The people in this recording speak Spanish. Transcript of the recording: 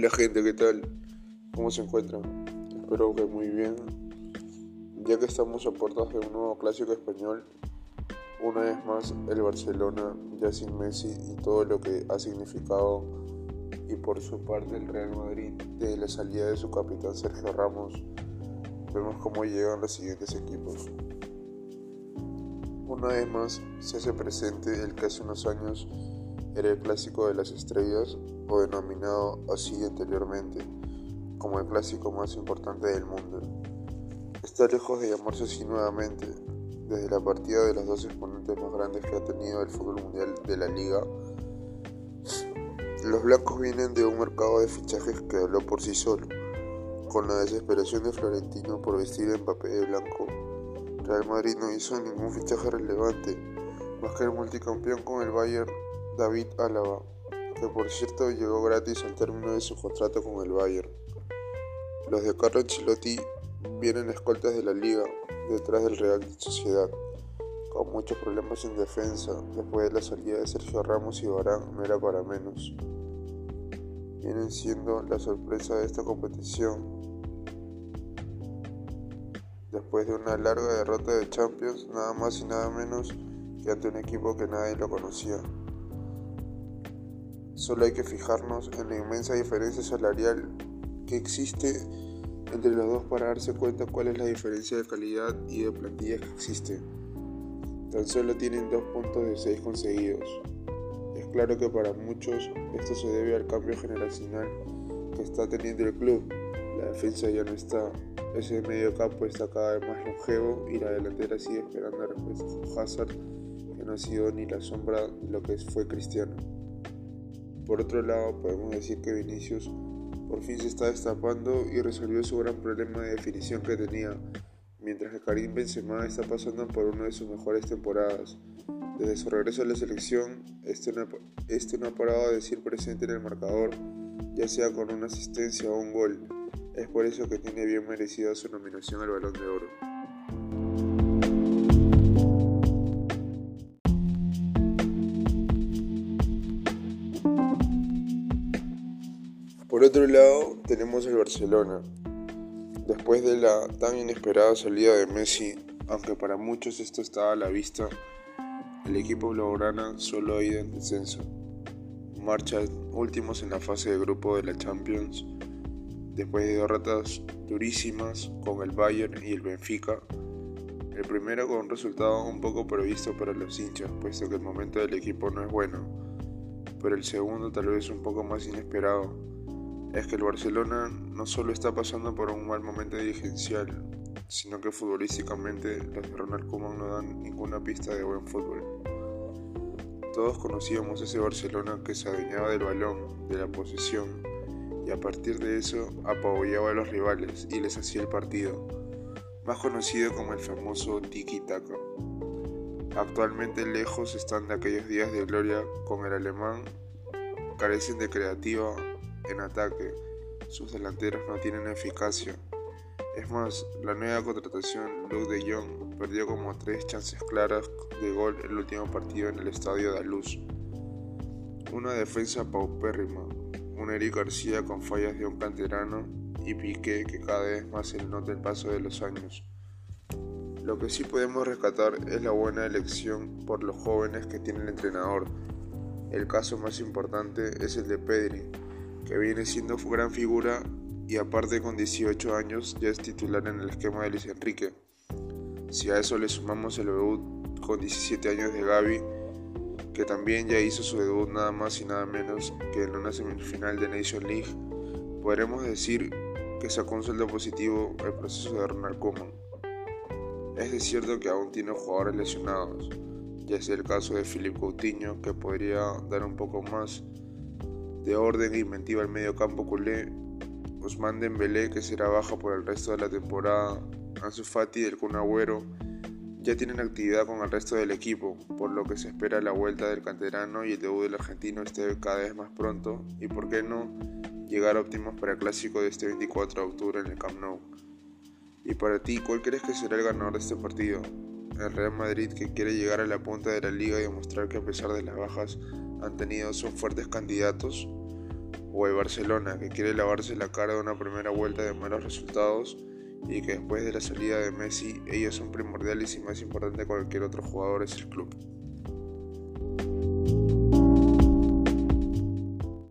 Hola gente, ¿qué tal? ¿Cómo se encuentran? Espero que muy bien. Ya que estamos a puertas de un nuevo clásico español, una vez más el Barcelona, ya sin Messi y todo lo que ha significado, y por su parte el Real Madrid, de la salida de su capitán Sergio Ramos, vemos cómo llegan los siguientes equipos. Una vez más se hace presente el que hace unos años era el clásico de las estrellas o denominado así anteriormente como el clásico más importante del mundo. Está lejos de llamarse así nuevamente, desde la partida de los dos exponentes más grandes que ha tenido el fútbol mundial de la liga. Los blancos vienen de un mercado de fichajes que habló por sí solo, con la desesperación de Florentino por vestir en papel de blanco. Real Madrid no hizo ningún fichaje relevante, más que el multicampeón con el Bayern David Álava, que por cierto llegó gratis al término de su contrato con el Bayern. Los de Carlo Ancelotti vienen escoltas de la liga detrás del Real Sociedad, con muchos problemas en defensa después de la salida de Sergio Ramos y Barán no era para menos. Vienen siendo la sorpresa de esta competición después de una larga derrota de Champions, nada más y nada menos que ante un equipo que nadie lo conocía. Solo hay que fijarnos en la inmensa diferencia salarial que existe entre los dos para darse cuenta cuál es la diferencia de calidad y de plantilla que existe. Tan solo tienen dos puntos de seis conseguidos. Es claro que para muchos esto se debe al cambio generacional que está teniendo el club. La defensa ya no está, ese medio campo está cada vez más longevo y la delantera sigue esperando a respuestas Hazard, que no ha sido ni la sombra de lo que fue Cristiano. Por otro lado, podemos decir que Vinicius por fin se está destapando y resolvió su gran problema de definición que tenía, mientras que Karim Benzema está pasando por una de sus mejores temporadas. Desde su regreso a la selección, este no, este no ha parado de decir presente en el marcador, ya sea con una asistencia o un gol. Es por eso que tiene bien merecida su nominación al Balón de Oro. Por otro lado, tenemos el Barcelona. Después de la tan inesperada salida de Messi, aunque para muchos esto estaba a la vista, el equipo blaugrana solo ha ido en descenso. Marcha últimos en la fase de grupo de la Champions, después de derrotas durísimas con el Bayern y el Benfica. El primero con un resultado un poco previsto para los hinchas, puesto que el momento del equipo no es bueno, pero el segundo tal vez un poco más inesperado es que el Barcelona no solo está pasando por un mal momento dirigencial, sino que futbolísticamente los de Ronald Koeman no dan ninguna pista de buen fútbol. Todos conocíamos ese Barcelona que se adueñaba del balón, de la posesión, y a partir de eso apabullaba a los rivales y les hacía el partido, más conocido como el famoso tiki-taka. Actualmente lejos están de aquellos días de gloria con el alemán, carecen de creativa en ataque, sus delanteros no tienen eficacia. Es más, la nueva contratación, Luke de Jong, perdió como tres chances claras de gol el último partido en el estadio de Luz. Una defensa paupérrima, un Eric García con fallas de un canterano y Piqué que cada vez más se nota el paso de los años. Lo que sí podemos rescatar es la buena elección por los jóvenes que tiene el entrenador. El caso más importante es el de Pedri, que viene siendo gran figura y aparte con 18 años ya es titular en el esquema de Luis Enrique. Si a eso le sumamos el debut con 17 años de Gaby, que también ya hizo su debut nada más y nada menos que en una semifinal de Nation League, podremos decir que sacó un sueldo positivo el proceso de Ronald Koeman. Es cierto que aún tiene jugadores lesionados, ya sea el caso de Philip Coutinho, que podría dar un poco más de orden e inventiva al medio campo culé, Usman Dembélé que será baja por el resto de la temporada, Ansu Fati el Kun ya tienen actividad con el resto del equipo, por lo que se espera la vuelta del canterano y el debut del argentino esté cada vez más pronto y por qué no llegar óptimos para el clásico de este 24 de octubre en el Camp Nou. Y para ti, ¿cuál crees que será el ganador de este partido? El Real Madrid que quiere llegar a la punta de la liga y demostrar que a pesar de las bajas han tenido son fuertes candidatos o el Barcelona, que quiere lavarse la cara de una primera vuelta de malos resultados y que después de la salida de Messi ellos son primordiales y más importante que cualquier otro jugador es el club.